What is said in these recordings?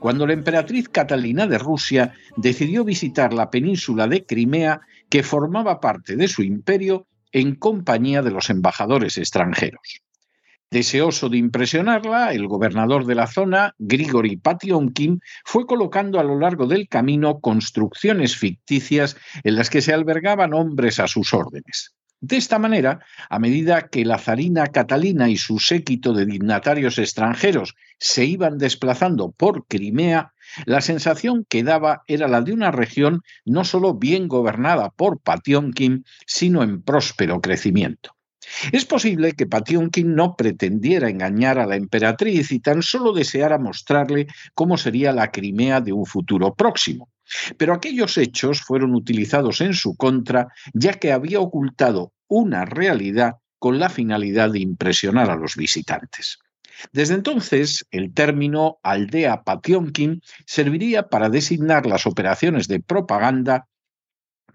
cuando la emperatriz Catalina de Rusia decidió visitar la península de Crimea, que formaba parte de su imperio, en compañía de los embajadores extranjeros. Deseoso de impresionarla, el gobernador de la zona, Grigori Pationkin, fue colocando a lo largo del camino construcciones ficticias en las que se albergaban hombres a sus órdenes. De esta manera, a medida que la zarina Catalina y su séquito de dignatarios extranjeros se iban desplazando por Crimea, la sensación que daba era la de una región no solo bien gobernada por Pationkin, sino en próspero crecimiento. Es posible que Pationkin no pretendiera engañar a la emperatriz y tan solo deseara mostrarle cómo sería la Crimea de un futuro próximo. Pero aquellos hechos fueron utilizados en su contra, ya que había ocultado una realidad con la finalidad de impresionar a los visitantes. Desde entonces, el término aldea Pationkin serviría para designar las operaciones de propaganda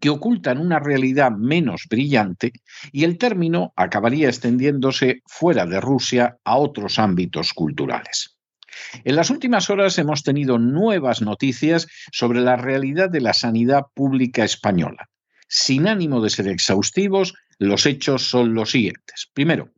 que ocultan una realidad menos brillante y el término acabaría extendiéndose fuera de Rusia a otros ámbitos culturales. En las últimas horas hemos tenido nuevas noticias sobre la realidad de la sanidad pública española. Sin ánimo de ser exhaustivos, los hechos son los siguientes. Primero,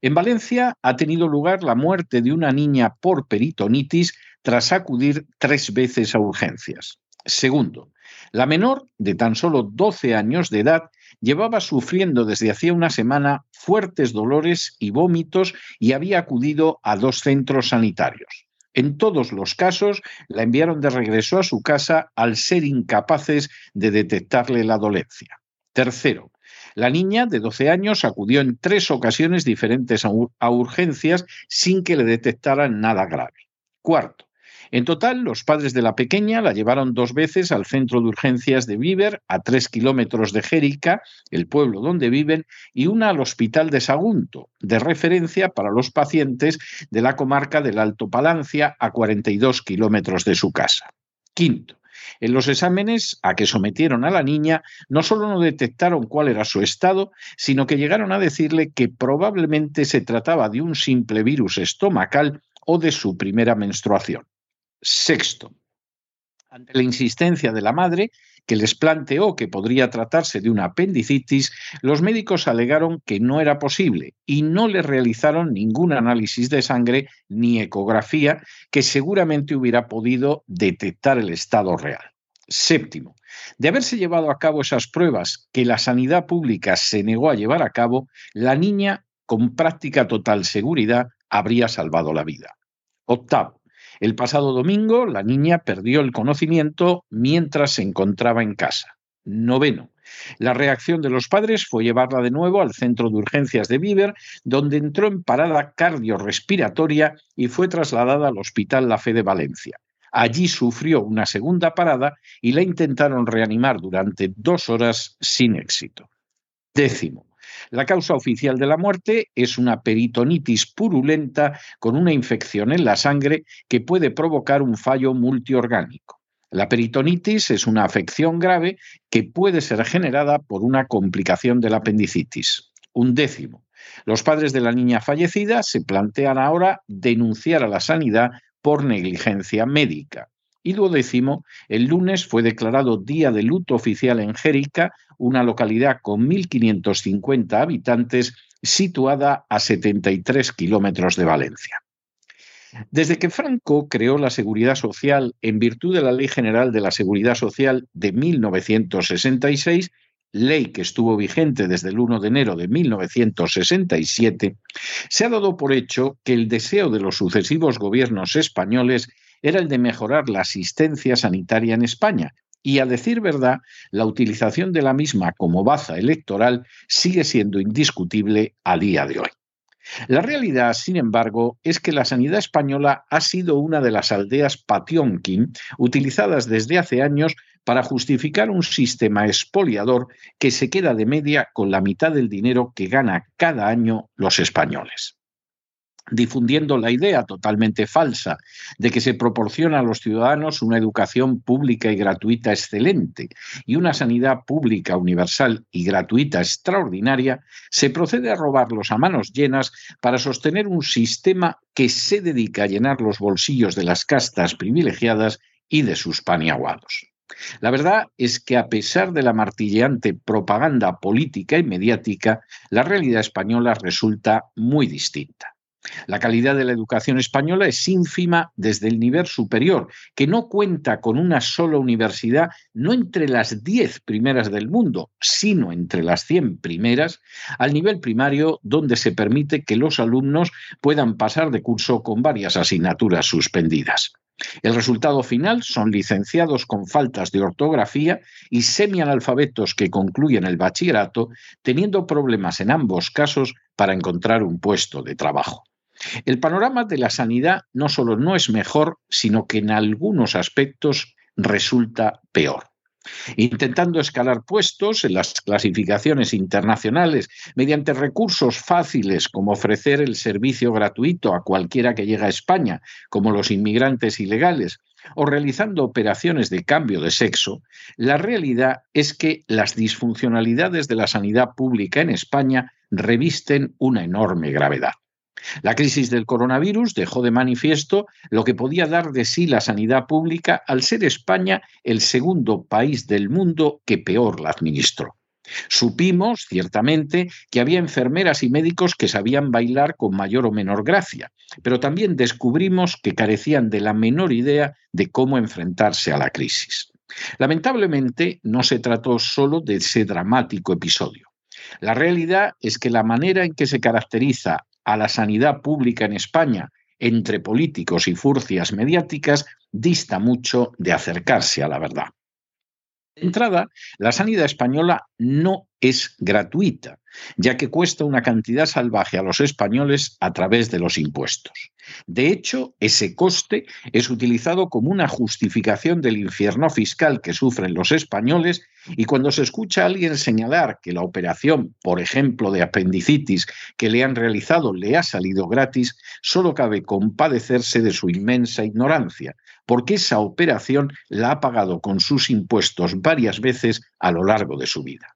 en Valencia ha tenido lugar la muerte de una niña por peritonitis tras acudir tres veces a urgencias. Segundo, la menor, de tan solo 12 años de edad, llevaba sufriendo desde hacía una semana fuertes dolores y vómitos y había acudido a dos centros sanitarios. En todos los casos, la enviaron de regreso a su casa al ser incapaces de detectarle la dolencia. Tercero, la niña de 12 años acudió en tres ocasiones diferentes a urgencias sin que le detectaran nada grave. Cuarto, en total, los padres de la pequeña la llevaron dos veces al centro de urgencias de Víver, a tres kilómetros de Jérica, el pueblo donde viven, y una al hospital de Sagunto, de referencia para los pacientes de la comarca del Alto Palancia, a 42 kilómetros de su casa. Quinto, en los exámenes a que sometieron a la niña, no solo no detectaron cuál era su estado, sino que llegaron a decirle que probablemente se trataba de un simple virus estomacal o de su primera menstruación. Sexto, ante la insistencia de la madre, que les planteó que podría tratarse de una apendicitis, los médicos alegaron que no era posible y no le realizaron ningún análisis de sangre ni ecografía que seguramente hubiera podido detectar el estado real. Séptimo, de haberse llevado a cabo esas pruebas que la sanidad pública se negó a llevar a cabo, la niña, con práctica total seguridad, habría salvado la vida. Octavo, el pasado domingo, la niña perdió el conocimiento mientras se encontraba en casa. Noveno. La reacción de los padres fue llevarla de nuevo al centro de urgencias de Víver, donde entró en parada cardiorrespiratoria y fue trasladada al Hospital La Fe de Valencia. Allí sufrió una segunda parada y la intentaron reanimar durante dos horas sin éxito. Décimo. La causa oficial de la muerte es una peritonitis purulenta con una infección en la sangre que puede provocar un fallo multiorgánico. La peritonitis es una afección grave que puede ser generada por una complicación de la apendicitis. un décimo. Los padres de la niña fallecida se plantean ahora denunciar a la sanidad por negligencia médica. Y duodécimo, el lunes fue declarado día de luto oficial en Jérica, una localidad con 1.550 habitantes situada a 73 kilómetros de Valencia. Desde que Franco creó la Seguridad Social en virtud de la Ley General de la Seguridad Social de 1966, ley que estuvo vigente desde el 1 de enero de 1967, se ha dado por hecho que el deseo de los sucesivos gobiernos españoles era el de mejorar la asistencia sanitaria en España. Y a decir verdad, la utilización de la misma como baza electoral sigue siendo indiscutible a día de hoy. La realidad, sin embargo, es que la sanidad española ha sido una de las aldeas Pationkin utilizadas desde hace años para justificar un sistema expoliador que se queda de media con la mitad del dinero que gana cada año los españoles difundiendo la idea totalmente falsa de que se proporciona a los ciudadanos una educación pública y gratuita excelente y una sanidad pública universal y gratuita extraordinaria, se procede a robarlos a manos llenas para sostener un sistema que se dedica a llenar los bolsillos de las castas privilegiadas y de sus paniaguados. La verdad es que a pesar de la martilleante propaganda política y mediática, la realidad española resulta muy distinta. La calidad de la educación española es ínfima desde el nivel superior, que no cuenta con una sola universidad, no entre las diez primeras del mundo, sino entre las cien primeras, al nivel primario, donde se permite que los alumnos puedan pasar de curso con varias asignaturas suspendidas. El resultado final son licenciados con faltas de ortografía y semianalfabetos que concluyen el bachillerato, teniendo problemas en ambos casos para encontrar un puesto de trabajo. El panorama de la sanidad no solo no es mejor, sino que en algunos aspectos resulta peor. Intentando escalar puestos en las clasificaciones internacionales mediante recursos fáciles como ofrecer el servicio gratuito a cualquiera que llega a España, como los inmigrantes ilegales, o realizando operaciones de cambio de sexo, la realidad es que las disfuncionalidades de la sanidad pública en España revisten una enorme gravedad. La crisis del coronavirus dejó de manifiesto lo que podía dar de sí la sanidad pública al ser España el segundo país del mundo que peor la administró. Supimos, ciertamente, que había enfermeras y médicos que sabían bailar con mayor o menor gracia, pero también descubrimos que carecían de la menor idea de cómo enfrentarse a la crisis. Lamentablemente, no se trató solo de ese dramático episodio. La realidad es que la manera en que se caracteriza a la sanidad pública en España entre políticos y furcias mediáticas dista mucho de acercarse a la verdad. Entrada, la sanidad española no es gratuita, ya que cuesta una cantidad salvaje a los españoles a través de los impuestos. De hecho, ese coste es utilizado como una justificación del infierno fiscal que sufren los españoles y cuando se escucha a alguien señalar que la operación, por ejemplo, de apendicitis que le han realizado le ha salido gratis, solo cabe compadecerse de su inmensa ignorancia, porque esa operación la ha pagado con sus impuestos varias veces a lo largo de su vida.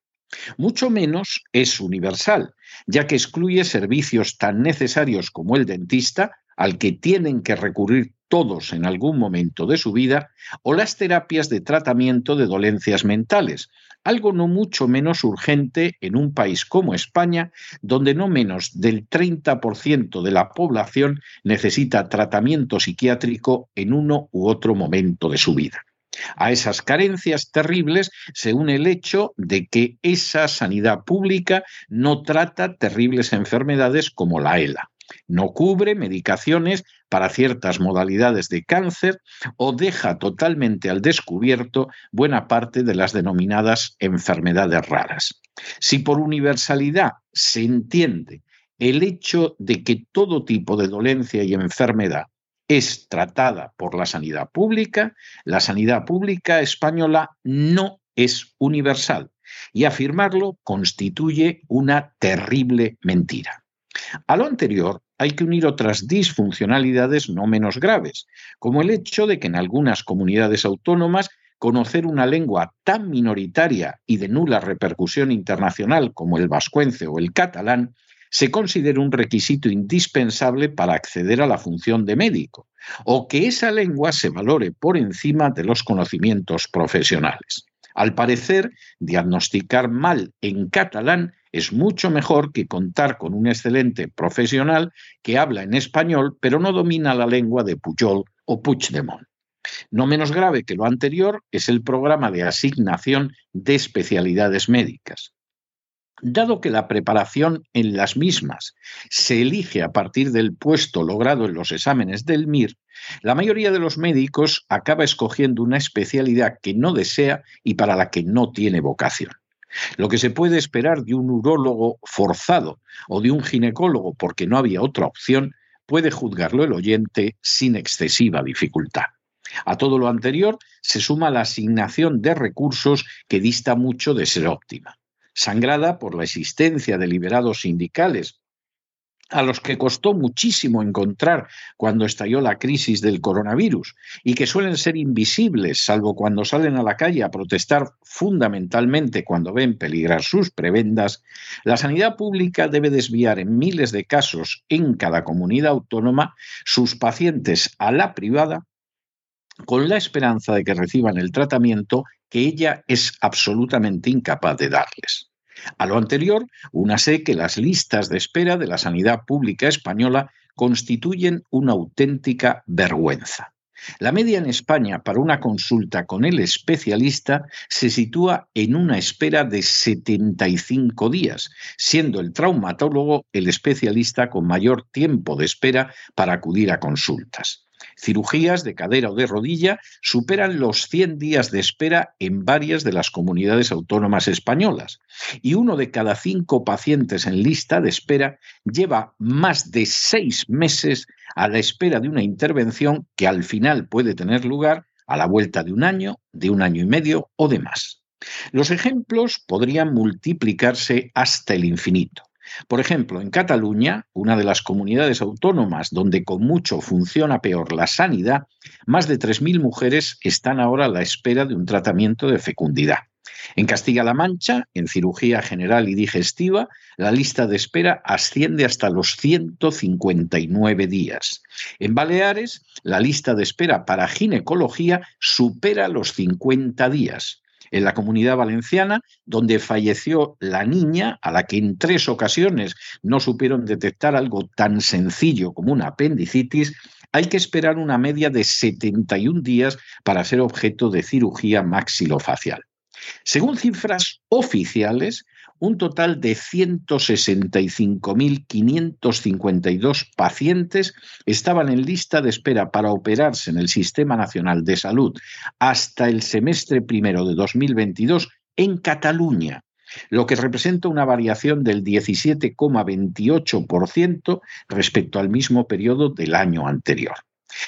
Mucho menos es universal, ya que excluye servicios tan necesarios como el dentista, al que tienen que recurrir todos en algún momento de su vida, o las terapias de tratamiento de dolencias mentales, algo no mucho menos urgente en un país como España, donde no menos del 30% de la población necesita tratamiento psiquiátrico en uno u otro momento de su vida. A esas carencias terribles se une el hecho de que esa sanidad pública no trata terribles enfermedades como la ELA. No cubre medicaciones para ciertas modalidades de cáncer o deja totalmente al descubierto buena parte de las denominadas enfermedades raras. Si por universalidad se entiende el hecho de que todo tipo de dolencia y enfermedad es tratada por la sanidad pública, la sanidad pública española no es universal y afirmarlo constituye una terrible mentira. A lo anterior hay que unir otras disfuncionalidades no menos graves, como el hecho de que en algunas comunidades autónomas conocer una lengua tan minoritaria y de nula repercusión internacional como el vascuence o el catalán se considera un requisito indispensable para acceder a la función de médico, o que esa lengua se valore por encima de los conocimientos profesionales. Al parecer, diagnosticar mal en catalán es mucho mejor que contar con un excelente profesional que habla en español pero no domina la lengua de Pujol o Puigdemont. No menos grave que lo anterior es el programa de asignación de especialidades médicas. Dado que la preparación en las mismas se elige a partir del puesto logrado en los exámenes del MIR, la mayoría de los médicos acaba escogiendo una especialidad que no desea y para la que no tiene vocación. Lo que se puede esperar de un urólogo forzado o de un ginecólogo porque no había otra opción, puede juzgarlo el oyente sin excesiva dificultad. A todo lo anterior se suma la asignación de recursos que dista mucho de ser óptima sangrada por la existencia de liberados sindicales, a los que costó muchísimo encontrar cuando estalló la crisis del coronavirus y que suelen ser invisibles, salvo cuando salen a la calle a protestar fundamentalmente cuando ven peligrar sus prebendas, la sanidad pública debe desviar en miles de casos en cada comunidad autónoma sus pacientes a la privada con la esperanza de que reciban el tratamiento que ella es absolutamente incapaz de darles. A lo anterior, sé que las listas de espera de la sanidad pública española constituyen una auténtica vergüenza. La media en España para una consulta con el especialista se sitúa en una espera de 75 días, siendo el traumatólogo el especialista con mayor tiempo de espera para acudir a consultas cirugías de cadera o de rodilla superan los 100 días de espera en varias de las comunidades autónomas españolas y uno de cada cinco pacientes en lista de espera lleva más de seis meses a la espera de una intervención que al final puede tener lugar a la vuelta de un año, de un año y medio o de más. Los ejemplos podrían multiplicarse hasta el infinito. Por ejemplo, en Cataluña, una de las comunidades autónomas donde con mucho funciona peor la sanidad, más de 3.000 mujeres están ahora a la espera de un tratamiento de fecundidad. En Castilla-La Mancha, en cirugía general y digestiva, la lista de espera asciende hasta los 159 días. En Baleares, la lista de espera para ginecología supera los 50 días en la comunidad valenciana, donde falleció la niña a la que en tres ocasiones no supieron detectar algo tan sencillo como una apendicitis, hay que esperar una media de 71 días para ser objeto de cirugía maxilofacial. Según cifras oficiales, un total de 165.552 pacientes estaban en lista de espera para operarse en el Sistema Nacional de Salud hasta el semestre primero de 2022 en Cataluña, lo que representa una variación del 17,28% respecto al mismo periodo del año anterior.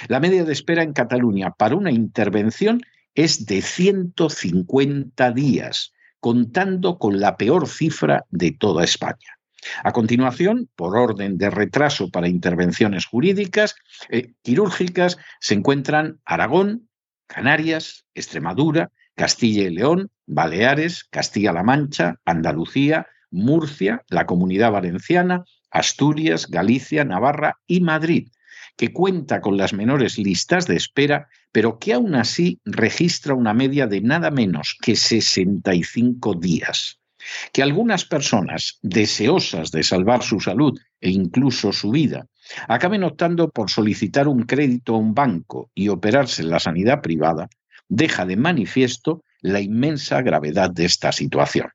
La media de espera en Cataluña para una intervención es de 150 días, contando con la peor cifra de toda España. A continuación, por orden de retraso para intervenciones jurídicas, eh, quirúrgicas, se encuentran Aragón, Canarias, Extremadura, Castilla y León, Baleares, Castilla-La Mancha, Andalucía, Murcia, la Comunidad Valenciana, Asturias, Galicia, Navarra y Madrid, que cuenta con las menores listas de espera, pero que aún así registra una media de nada menos que 65 días. Que algunas personas deseosas de salvar su salud e incluso su vida acaben optando por solicitar un crédito a un banco y operarse en la sanidad privada, deja de manifiesto la inmensa gravedad de esta situación.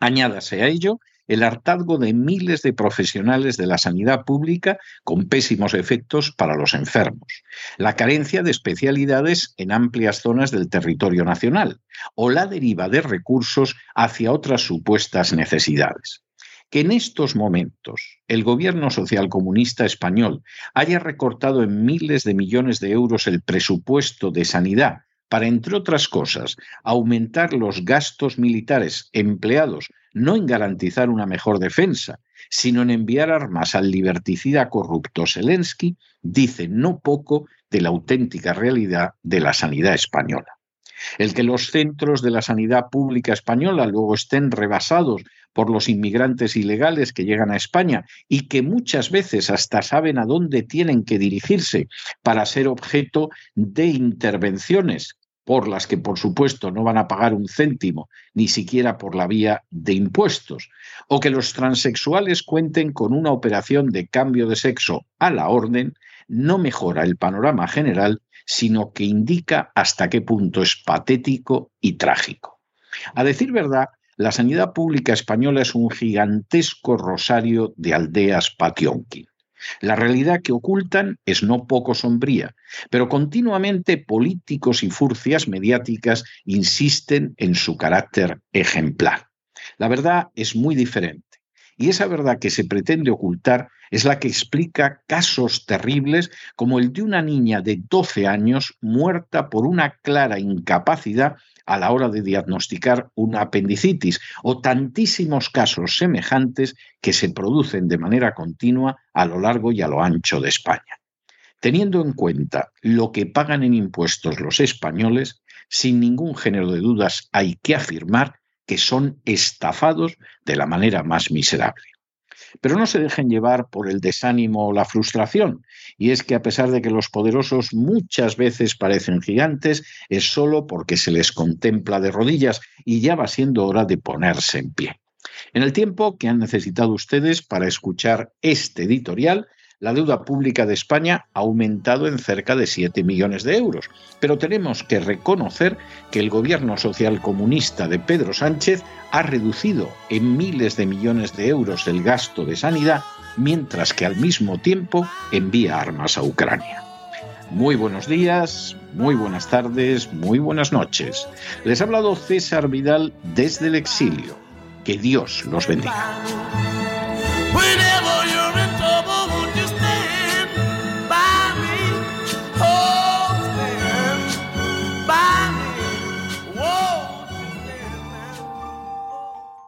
Añádase a ello el hartazgo de miles de profesionales de la sanidad pública con pésimos efectos para los enfermos, la carencia de especialidades en amplias zonas del territorio nacional o la deriva de recursos hacia otras supuestas necesidades. Que en estos momentos el gobierno socialcomunista español haya recortado en miles de millones de euros el presupuesto de sanidad para, entre otras cosas, aumentar los gastos militares empleados no en garantizar una mejor defensa, sino en enviar armas al liberticida corrupto Zelensky, dice no poco de la auténtica realidad de la sanidad española. El que los centros de la sanidad pública española luego estén rebasados por los inmigrantes ilegales que llegan a España y que muchas veces hasta saben a dónde tienen que dirigirse para ser objeto de intervenciones por las que por supuesto no van a pagar un céntimo, ni siquiera por la vía de impuestos, o que los transexuales cuenten con una operación de cambio de sexo a la orden, no mejora el panorama general sino que indica hasta qué punto es patético y trágico. A decir verdad, la sanidad pública española es un gigantesco rosario de aldeas pationkin. La realidad que ocultan es no poco sombría, pero continuamente políticos y furcias mediáticas insisten en su carácter ejemplar. La verdad es muy diferente. Y esa verdad que se pretende ocultar es la que explica casos terribles como el de una niña de 12 años muerta por una clara incapacidad a la hora de diagnosticar una apendicitis o tantísimos casos semejantes que se producen de manera continua a lo largo y a lo ancho de España. Teniendo en cuenta lo que pagan en impuestos los españoles, sin ningún género de dudas hay que afirmar que son estafados de la manera más miserable. Pero no se dejen llevar por el desánimo o la frustración, y es que a pesar de que los poderosos muchas veces parecen gigantes, es solo porque se les contempla de rodillas y ya va siendo hora de ponerse en pie. En el tiempo que han necesitado ustedes para escuchar este editorial, la deuda pública de España ha aumentado en cerca de 7 millones de euros, pero tenemos que reconocer que el gobierno social comunista de Pedro Sánchez ha reducido en miles de millones de euros el gasto de sanidad, mientras que al mismo tiempo envía armas a Ucrania. Muy buenos días, muy buenas tardes, muy buenas noches. Les ha hablado César Vidal desde el exilio. Que Dios los bendiga.